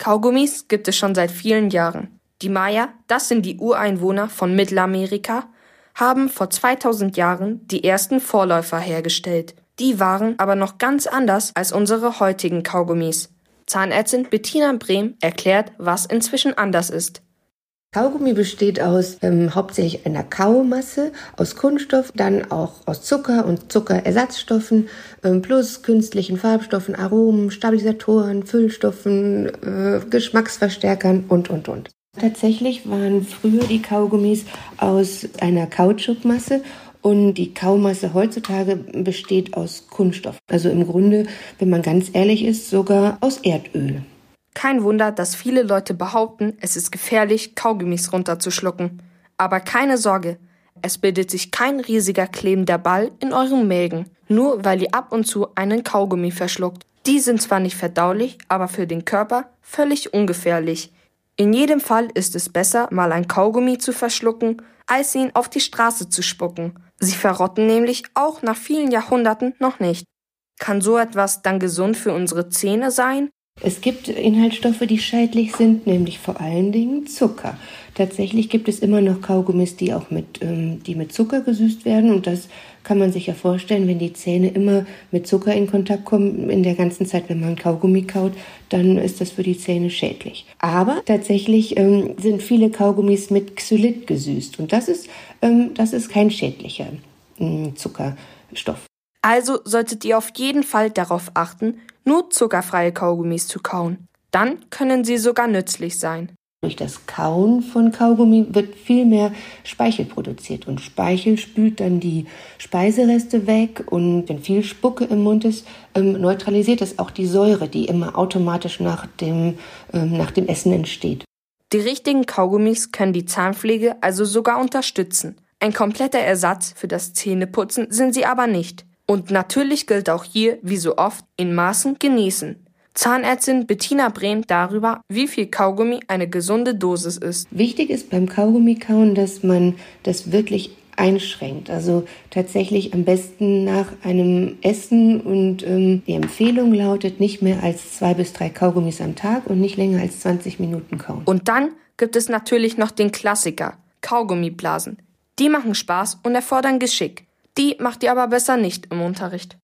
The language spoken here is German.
Kaugummis gibt es schon seit vielen Jahren. Die Maya, das sind die Ureinwohner von Mittelamerika, haben vor 2000 Jahren die ersten Vorläufer hergestellt. Die waren aber noch ganz anders als unsere heutigen Kaugummis. Zahnärztin Bettina Brehm erklärt, was inzwischen anders ist. Kaugummi besteht aus ähm, hauptsächlich einer Kaumasse, aus Kunststoff, dann auch aus Zucker und Zuckerersatzstoffen, ähm, plus künstlichen Farbstoffen, Aromen, Stabilisatoren, Füllstoffen, äh, Geschmacksverstärkern und, und, und. Tatsächlich waren früher die Kaugummis aus einer Kautschukmasse und die Kaumasse heutzutage besteht aus Kunststoff. Also im Grunde, wenn man ganz ehrlich ist, sogar aus Erdöl. Kein Wunder, dass viele Leute behaupten, es ist gefährlich, Kaugummis runterzuschlucken. Aber keine Sorge, es bildet sich kein riesiger klebender Ball in euren Mägen, nur weil ihr ab und zu einen Kaugummi verschluckt. Die sind zwar nicht verdaulich, aber für den Körper völlig ungefährlich. In jedem Fall ist es besser, mal ein Kaugummi zu verschlucken, als ihn auf die Straße zu spucken. Sie verrotten nämlich auch nach vielen Jahrhunderten noch nicht. Kann so etwas dann gesund für unsere Zähne sein? Es gibt Inhaltsstoffe, die schädlich sind, nämlich vor allen Dingen Zucker. Tatsächlich gibt es immer noch Kaugummis, die auch mit, ähm, die mit Zucker gesüßt werden. Und das kann man sich ja vorstellen, wenn die Zähne immer mit Zucker in Kontakt kommen, in der ganzen Zeit, wenn man Kaugummi kaut, dann ist das für die Zähne schädlich. Aber tatsächlich ähm, sind viele Kaugummis mit Xylit gesüßt. Und das ist, ähm, das ist kein schädlicher äh, Zuckerstoff. Also solltet ihr auf jeden Fall darauf achten, nur zuckerfreie Kaugummis zu kauen. Dann können sie sogar nützlich sein. Durch das Kauen von Kaugummi wird viel mehr Speichel produziert und Speichel spült dann die Speisereste weg und wenn viel Spucke im Mund ist, ähm, neutralisiert es auch die Säure, die immer automatisch nach dem, ähm, nach dem Essen entsteht. Die richtigen Kaugummis können die Zahnpflege also sogar unterstützen. Ein kompletter Ersatz für das Zähneputzen sind sie aber nicht. Und natürlich gilt auch hier, wie so oft, in Maßen genießen. Zahnärztin Bettina Brehm darüber, wie viel Kaugummi eine gesunde Dosis ist. Wichtig ist beim Kaugummikauen, dass man das wirklich einschränkt. Also tatsächlich am besten nach einem Essen und ähm, die Empfehlung lautet nicht mehr als zwei bis drei Kaugummis am Tag und nicht länger als 20 Minuten kauen. Und dann gibt es natürlich noch den Klassiker, Kaugummiblasen. Die machen Spaß und erfordern Geschick. Die macht ihr aber besser nicht im Unterricht.